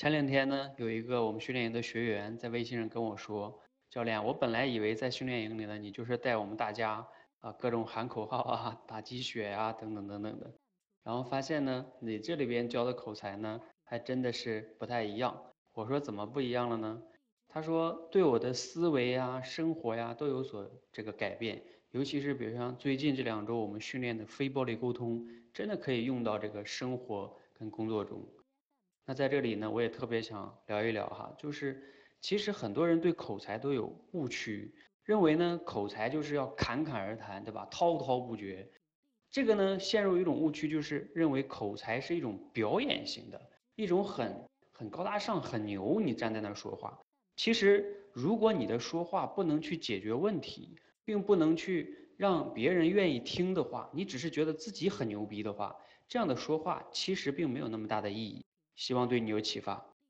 前两天呢，有一个我们训练营的学员在微信上跟我说：“教练，我本来以为在训练营里呢，你就是带我们大家啊各种喊口号啊、打鸡血啊等等等等的，然后发现呢，你这里边教的口才呢，还真的是不太一样。”我说：“怎么不一样了呢？”他说：“对我的思维呀、生活呀都有所这个改变，尤其是比如像最近这两周我们训练的非暴力沟通，真的可以用到这个生活跟工作中。”那在这里呢，我也特别想聊一聊哈，就是其实很多人对口才都有误区，认为呢口才就是要侃侃而谈，对吧？滔滔不绝。这个呢陷入一种误区，就是认为口才是一种表演型的，一种很很高大上、很牛，你站在那儿说话。其实，如果你的说话不能去解决问题，并不能去让别人愿意听的话，你只是觉得自己很牛逼的话，这样的说话其实并没有那么大的意义。希望对你有启发。